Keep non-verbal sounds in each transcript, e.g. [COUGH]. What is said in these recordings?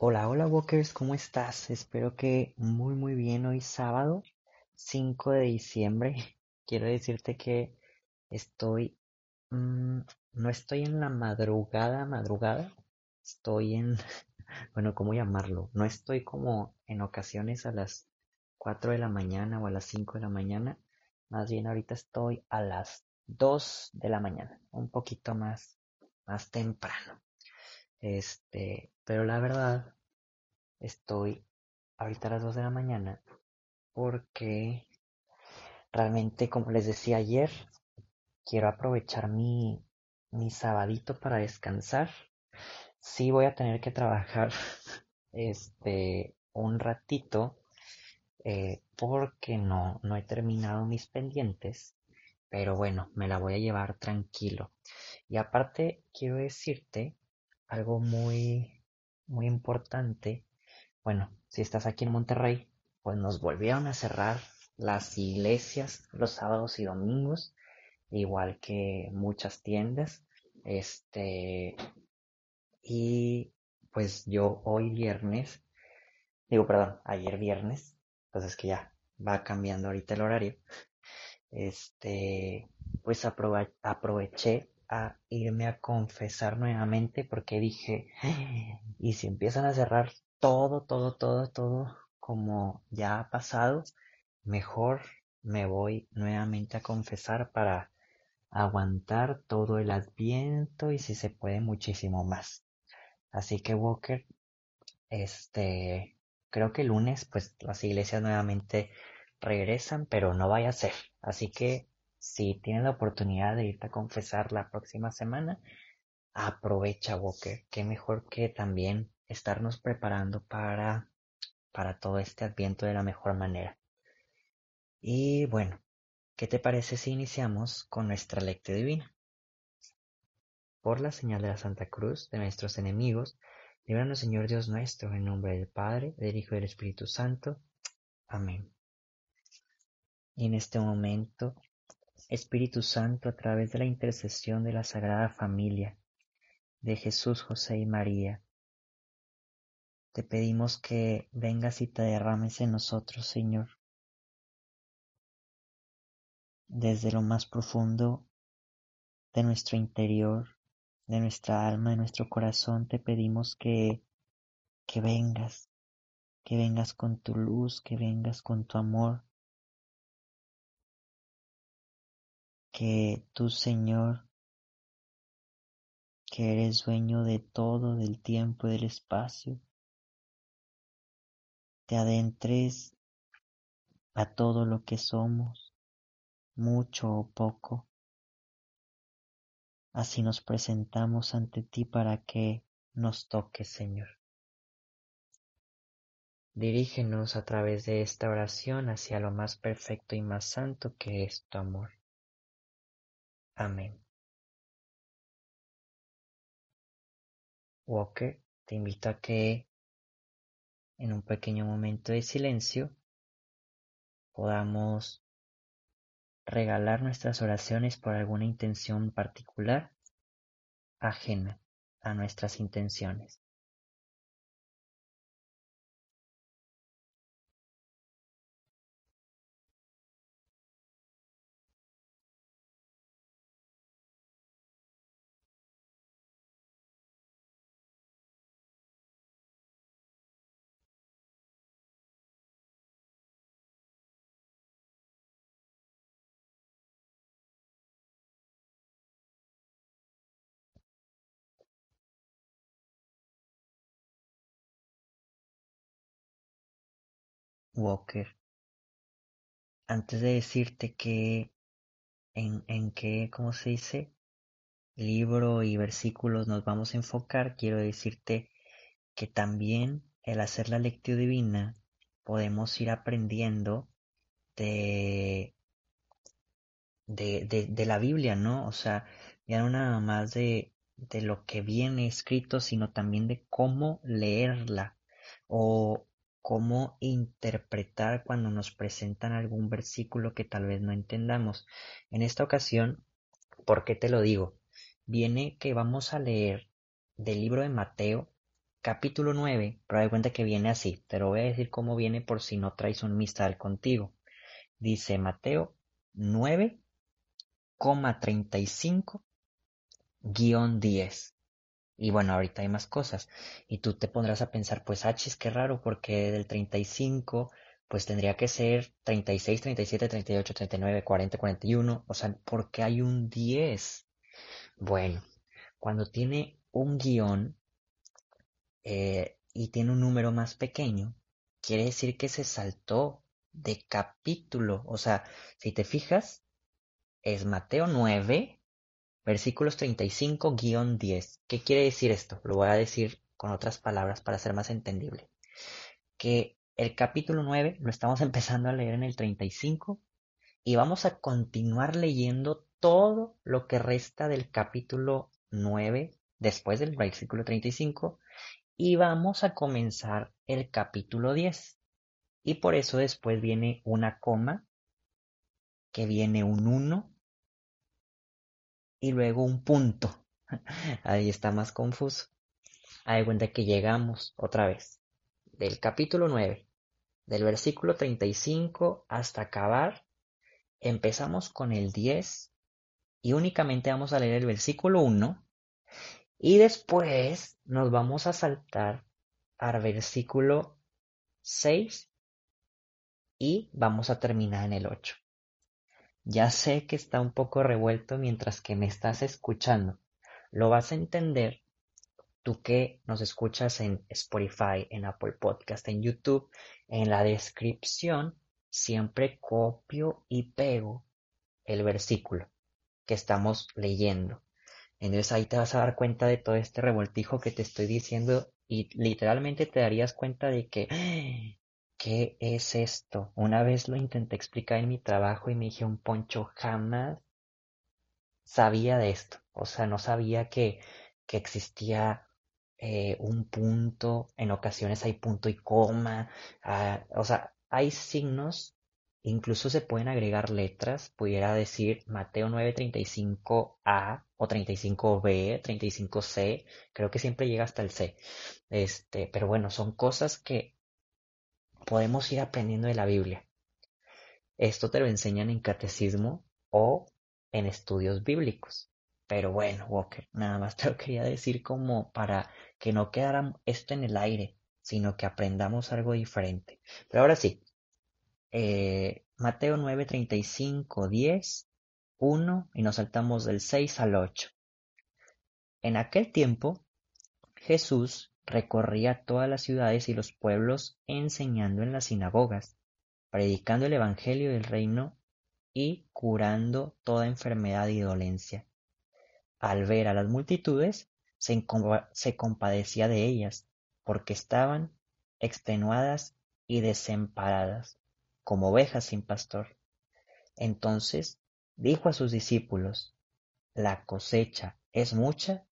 Hola, hola Walkers, ¿cómo estás? Espero que muy muy bien hoy sábado 5 de diciembre. [LAUGHS] Quiero decirte que estoy, mmm, no estoy en la madrugada, madrugada, estoy en, [LAUGHS] bueno, ¿cómo llamarlo? No estoy como en ocasiones a las 4 de la mañana o a las 5 de la mañana, más bien ahorita estoy a las 2 de la mañana, un poquito más, más temprano. Este, pero la verdad, estoy ahorita a las 2 de la mañana porque realmente, como les decía ayer, quiero aprovechar mi, mi sabadito para descansar. Sí voy a tener que trabajar [LAUGHS] este un ratito eh, porque no, no he terminado mis pendientes, pero bueno, me la voy a llevar tranquilo. Y aparte, quiero decirte algo muy, muy importante. Bueno, si estás aquí en Monterrey, pues nos volvieron a cerrar las iglesias los sábados y domingos, igual que muchas tiendas. Este, y pues yo hoy viernes, digo, perdón, ayer viernes, pues es que ya va cambiando ahorita el horario. Este, pues aprove aproveché a irme a confesar nuevamente porque dije, y si empiezan a cerrar todo, todo, todo, todo como ya ha pasado, mejor me voy nuevamente a confesar para aguantar todo el adviento y si se puede muchísimo más. Así que Walker, este, creo que el lunes pues las iglesias nuevamente regresan, pero no vaya a ser. Así que si tienes la oportunidad de irte a confesar la próxima semana, aprovecha Walker. Qué mejor que también estarnos preparando para, para todo este adviento de la mejor manera. Y bueno, ¿qué te parece si iniciamos con nuestra lectura divina? Por la señal de la Santa Cruz de nuestros enemigos, líbranos Señor Dios nuestro, en nombre del Padre, del Hijo y del Espíritu Santo. Amén. Y en este momento, Espíritu Santo, a través de la intercesión de la Sagrada Familia, de Jesús, José y María, te pedimos que vengas y te derrames en nosotros, Señor. Desde lo más profundo de nuestro interior, de nuestra alma, de nuestro corazón, te pedimos que, que vengas, que vengas con tu luz, que vengas con tu amor, que tú, Señor, que eres dueño de todo, del tiempo y del espacio, te adentres a todo lo que somos, mucho o poco. Así nos presentamos ante ti para que nos toques, Señor. Dirígenos a través de esta oración hacia lo más perfecto y más santo que es tu amor. Amén. Walker, te invito a que en un pequeño momento de silencio podamos regalar nuestras oraciones por alguna intención particular ajena a nuestras intenciones. Walker, antes de decirte que en, en qué, ¿cómo se dice? Libro y versículos nos vamos a enfocar, quiero decirte que también el hacer la lectura divina podemos ir aprendiendo de, de, de, la Biblia, ¿no? O sea, ya no nada más de, de lo que viene escrito, sino también de cómo leerla o cómo interpretar cuando nos presentan algún versículo que tal vez no entendamos. En esta ocasión, ¿por qué te lo digo? Viene que vamos a leer del libro de Mateo, capítulo 9, pero de cuenta que viene así. Te lo voy a decir cómo viene por si no traes un mistal contigo. Dice Mateo 9,35 guion 10. Y bueno, ahorita hay más cosas. Y tú te pondrás a pensar, pues, ah, es qué raro, porque del 35, pues tendría que ser 36, 37, 38, 39, 40, 41. O sea, ¿por qué hay un 10? Bueno, cuando tiene un guion eh, y tiene un número más pequeño, quiere decir que se saltó de capítulo. O sea, si te fijas, es Mateo 9, Versículos 35-10. ¿Qué quiere decir esto? Lo voy a decir con otras palabras para ser más entendible. Que el capítulo 9 lo estamos [LAUGHS] empezando a leer en el 35 y vamos a continuar leyendo todo lo que resta del capítulo 9 después del versículo 35 y vamos a comenzar el capítulo 10. Y por eso después viene una coma, que viene un 1, y luego un punto. [LAUGHS] Ahí está más confuso. Hay cuenta que llegamos otra vez del capítulo 9, del versículo 35 hasta acabar. Empezamos con el 10 y únicamente vamos a leer el versículo 1 y después nos vamos a saltar al versículo 6 y vamos a terminar en el 8. Ya sé que está un poco revuelto mientras que me estás escuchando. Lo vas a entender tú que nos escuchas en Spotify, en Apple Podcast, en YouTube. En la descripción siempre copio y pego el versículo que estamos leyendo. Entonces ahí te vas a dar cuenta de todo este revoltijo que te estoy diciendo y literalmente te darías cuenta de que ¿qué es esto? Una vez lo intenté explicar en mi trabajo y me dije un poncho jamás sabía de esto. O sea, no sabía que, que existía eh, un punto, en ocasiones hay punto y coma, ah, o sea, hay signos, incluso se pueden agregar letras, pudiera decir Mateo 9:35a o 35b, 35c, creo que siempre llega hasta el c. Este, pero bueno, son cosas que podemos ir aprendiendo de la Biblia. Esto te lo enseñan en catecismo o en estudios bíblicos. Pero bueno, Walker, nada más te lo quería decir como para que no quedara esto en el aire, sino que aprendamos algo diferente. Pero ahora sí, eh, Mateo 9, 35, 10, 1 y nos saltamos del 6 al 8. En aquel tiempo, Jesús Recorría todas las ciudades y los pueblos enseñando en las sinagogas, predicando el Evangelio del reino y curando toda enfermedad y dolencia. Al ver a las multitudes, se, compadecía de ellas, porque estaban extenuadas y desamparadas, como ovejas sin pastor. Entonces dijo a sus discípulos, La cosecha es mucha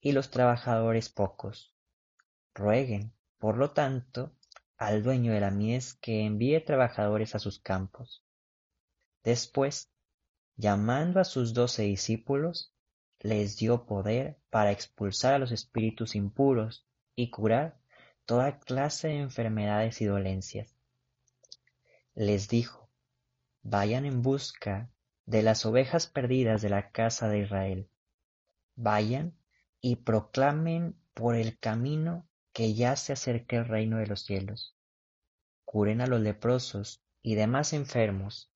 y los trabajadores pocos. Rueguen, por lo tanto, al dueño de la mies que envíe trabajadores a sus campos. Después, llamando a sus doce discípulos, les dio poder para expulsar a los espíritus impuros y curar toda clase de enfermedades y dolencias. Les dijo, vayan en busca de las ovejas perdidas de la casa de Israel. Vayan y proclamen por el camino que ya se acerque el reino de los cielos. Curen a los leprosos y demás enfermos,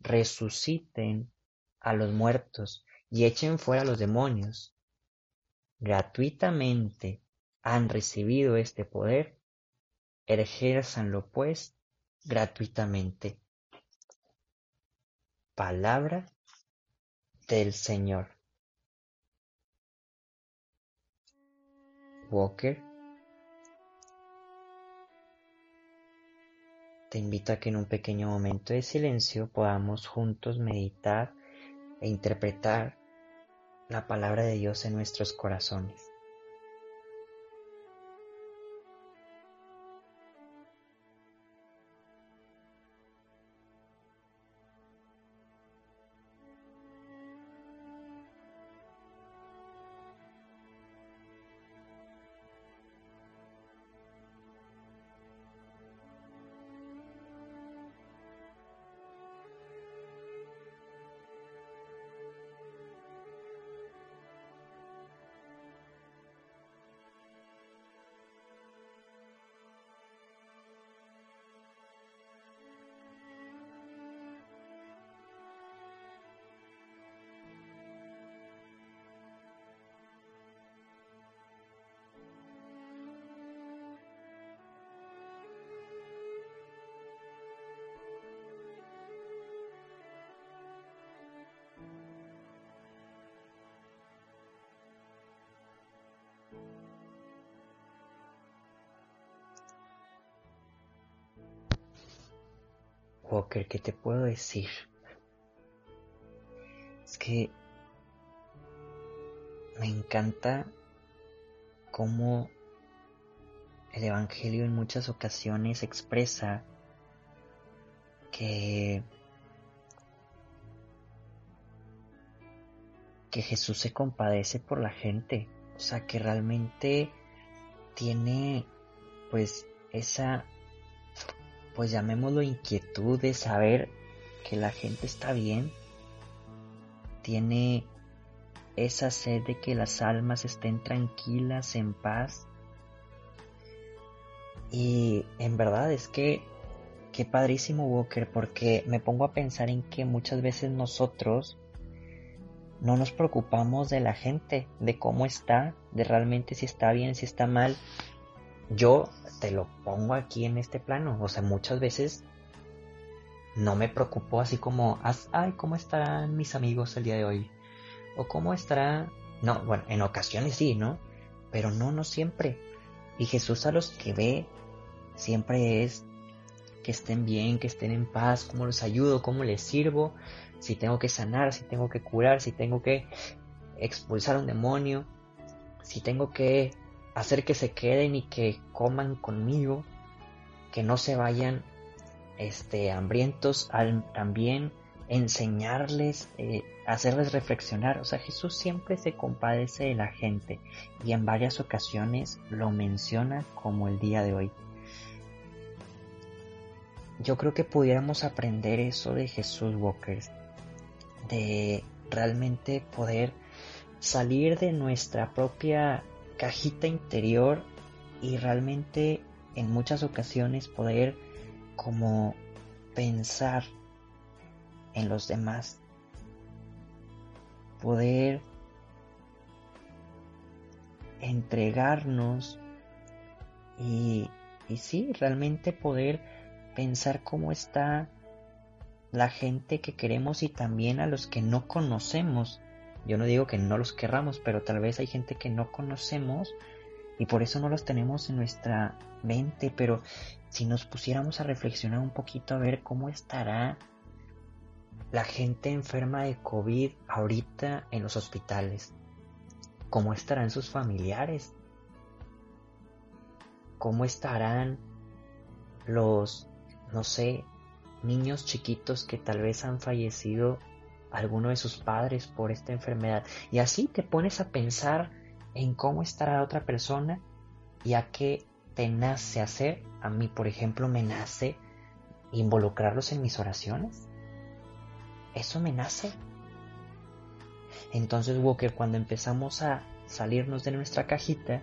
resuciten a los muertos y echen fuera a los demonios. Gratuitamente han recibido este poder, ejérzanlo pues gratuitamente. Palabra del Señor. Walker te invito a que en un pequeño momento de silencio podamos juntos meditar e interpretar la palabra de Dios en nuestros corazones. Walker, ¿qué te puedo decir? Es que me encanta cómo el Evangelio en muchas ocasiones expresa que que Jesús se compadece por la gente, o sea, que realmente tiene pues esa pues llamémoslo inquietud de saber que la gente está bien, tiene esa sed de que las almas estén tranquilas, en paz. Y en verdad es que, qué padrísimo Walker, porque me pongo a pensar en que muchas veces nosotros no nos preocupamos de la gente, de cómo está, de realmente si está bien, si está mal. Yo te lo pongo aquí en este plano. O sea, muchas veces no me preocupo así como, ay, ¿cómo estarán mis amigos el día de hoy? O cómo estará... No, bueno, en ocasiones sí, ¿no? Pero no, no siempre. Y Jesús a los que ve siempre es que estén bien, que estén en paz, cómo los ayudo, cómo les sirvo, si tengo que sanar, si tengo que curar, si tengo que expulsar un demonio, si tengo que hacer que se queden y que coman conmigo, que no se vayan este, hambrientos, al, también enseñarles, eh, hacerles reflexionar. O sea, Jesús siempre se compadece de la gente y en varias ocasiones lo menciona como el día de hoy. Yo creo que pudiéramos aprender eso de Jesús Walker, de realmente poder salir de nuestra propia cajita interior y realmente en muchas ocasiones poder como pensar en los demás, poder entregarnos y, y sí, realmente poder pensar cómo está la gente que queremos y también a los que no conocemos yo no digo que no los querramos, pero tal vez hay gente que no conocemos y por eso no los tenemos en nuestra mente, pero si nos pusiéramos a reflexionar un poquito a ver cómo estará la gente enferma de COVID ahorita en los hospitales, cómo estarán sus familiares, cómo estarán los, no sé, niños chiquitos que tal vez han fallecido alguno de sus padres por esta enfermedad. Y así te pones a pensar en cómo estará otra persona y a qué te nace hacer. A mí, por ejemplo, me nace involucrarlos en mis oraciones. Eso me nace. Entonces, Walker, cuando empezamos a salirnos de nuestra cajita,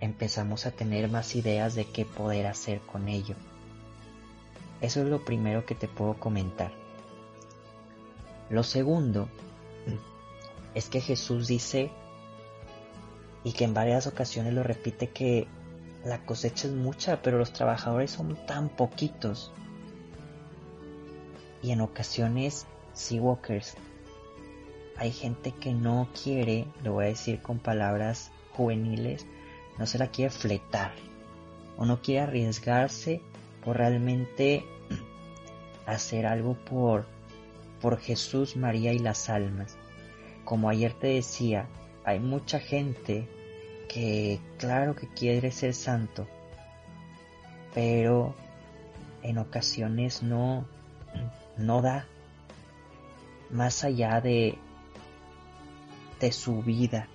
empezamos a tener más ideas de qué poder hacer con ello. Eso es lo primero que te puedo comentar. Lo segundo es que Jesús dice, y que en varias ocasiones lo repite, que la cosecha es mucha, pero los trabajadores son tan poquitos. Y en ocasiones, sí, walkers, hay gente que no quiere, lo voy a decir con palabras juveniles, no se la quiere fletar, o no quiere arriesgarse por realmente [CLEARS THROAT] hacer algo por, por Jesús, María y las almas. Como ayer te decía, hay mucha gente que claro que quiere ser santo, pero en ocasiones no, no da más allá de, de su vida.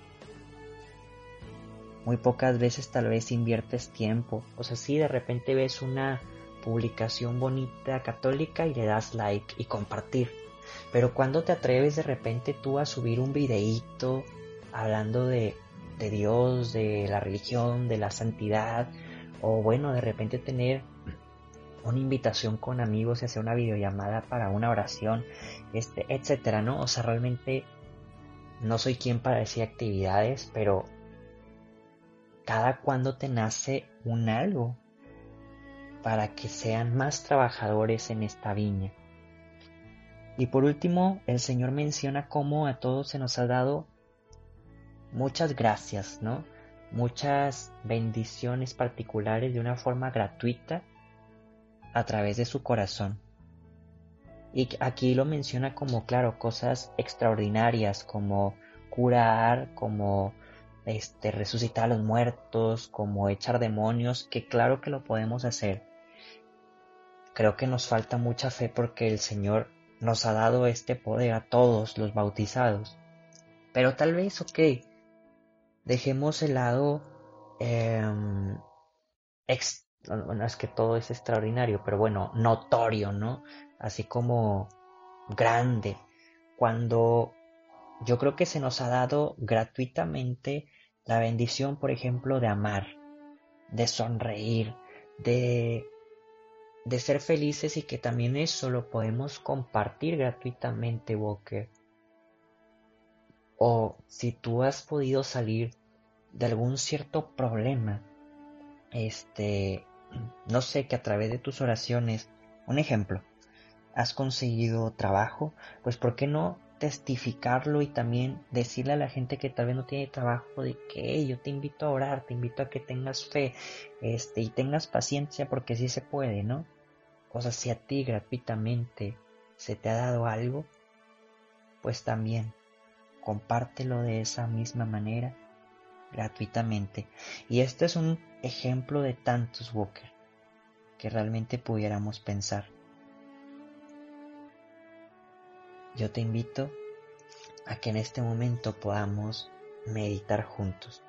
Muy pocas veces tal vez inviertes tiempo. O sea, si de repente ves una publicación bonita católica y le das like y compartir. Pero cuando te atreves de repente tú a subir un videíto hablando de, de Dios, de la religión, de la santidad, o bueno, de repente tener una invitación con amigos y hacer una videollamada para una oración, este, etcétera, ¿no? O sea, realmente no soy quien para decir actividades, pero cada cuando te nace un algo para que sean más trabajadores en esta viña. Y por último, el Señor menciona cómo a todos se nos ha dado muchas gracias, ¿no? Muchas bendiciones particulares de una forma gratuita a través de su corazón. Y aquí lo menciona como, claro, cosas extraordinarias, como curar, como este, resucitar a los muertos, como echar demonios, que claro que lo podemos hacer. Creo que nos falta mucha fe porque el Señor nos ha dado este poder a todos los bautizados. Pero tal vez, ok, dejemos el lado eh, bueno, es que todo es extraordinario, pero bueno, notorio, ¿no? Así como grande. Cuando yo creo que se nos ha dado gratuitamente la bendición, por ejemplo, de amar, de sonreír, de, de ser felices y que también eso lo podemos compartir gratuitamente, Walker. O si tú has podido salir de algún cierto problema, este, no sé, que a través de tus oraciones, un ejemplo, has conseguido trabajo, pues ¿por qué no testificarlo y también decirle a la gente que tal vez no tiene trabajo de que yo te invito a orar, te invito a que tengas fe, este, y tengas paciencia porque sí se puede, ¿no? O sea, si a ti gratuitamente se te ha dado algo, pues también compártelo de esa misma manera gratuitamente. Y este es un ejemplo de tantos Walker que realmente pudiéramos pensar. Yo te invito a que en este momento podamos meditar juntos.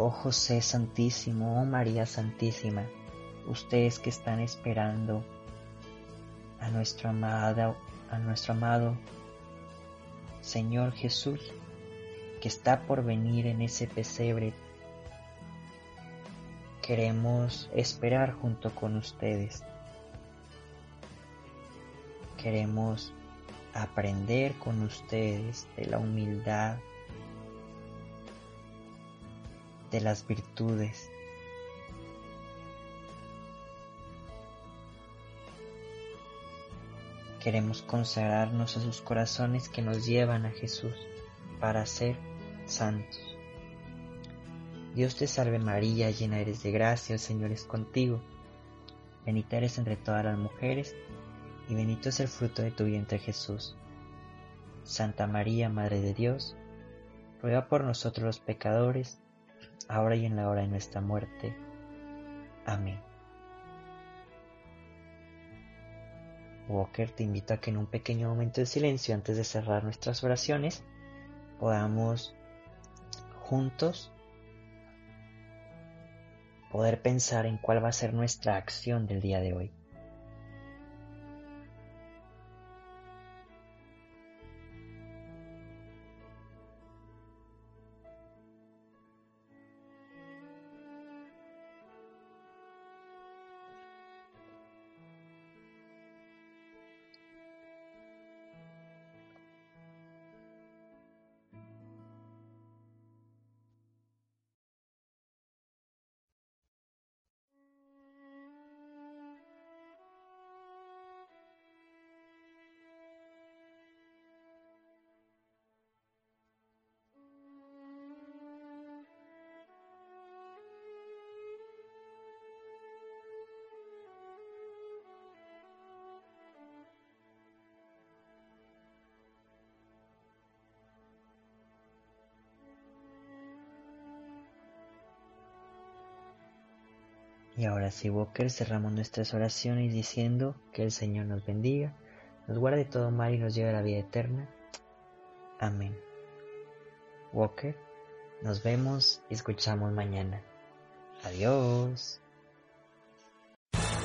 Oh José Santísimo, oh María Santísima, ustedes que están esperando a nuestro amado, a nuestro amado Señor Jesús, que está por venir en ese pesebre. Queremos esperar junto con ustedes. Queremos aprender con ustedes de la humildad, de las virtudes. Queremos consagrarnos a sus corazones que nos llevan a Jesús para ser santos. Dios te salve María, llena eres de gracia, el Señor es contigo. Bendita eres entre todas las mujeres, y bendito es el fruto de tu vientre Jesús. Santa María, Madre de Dios, ruega por nosotros los pecadores, ahora y en la hora de nuestra muerte. Amén. Walker te invito a que en un pequeño momento de silencio antes de cerrar nuestras oraciones podamos juntos poder pensar en cuál va a ser nuestra acción del día de hoy. Y ahora sí, Walker, cerramos nuestras oraciones diciendo que el Señor nos bendiga, nos guarde todo mal y nos lleve a la vida eterna. Amén. Walker, nos vemos y escuchamos mañana. Adiós.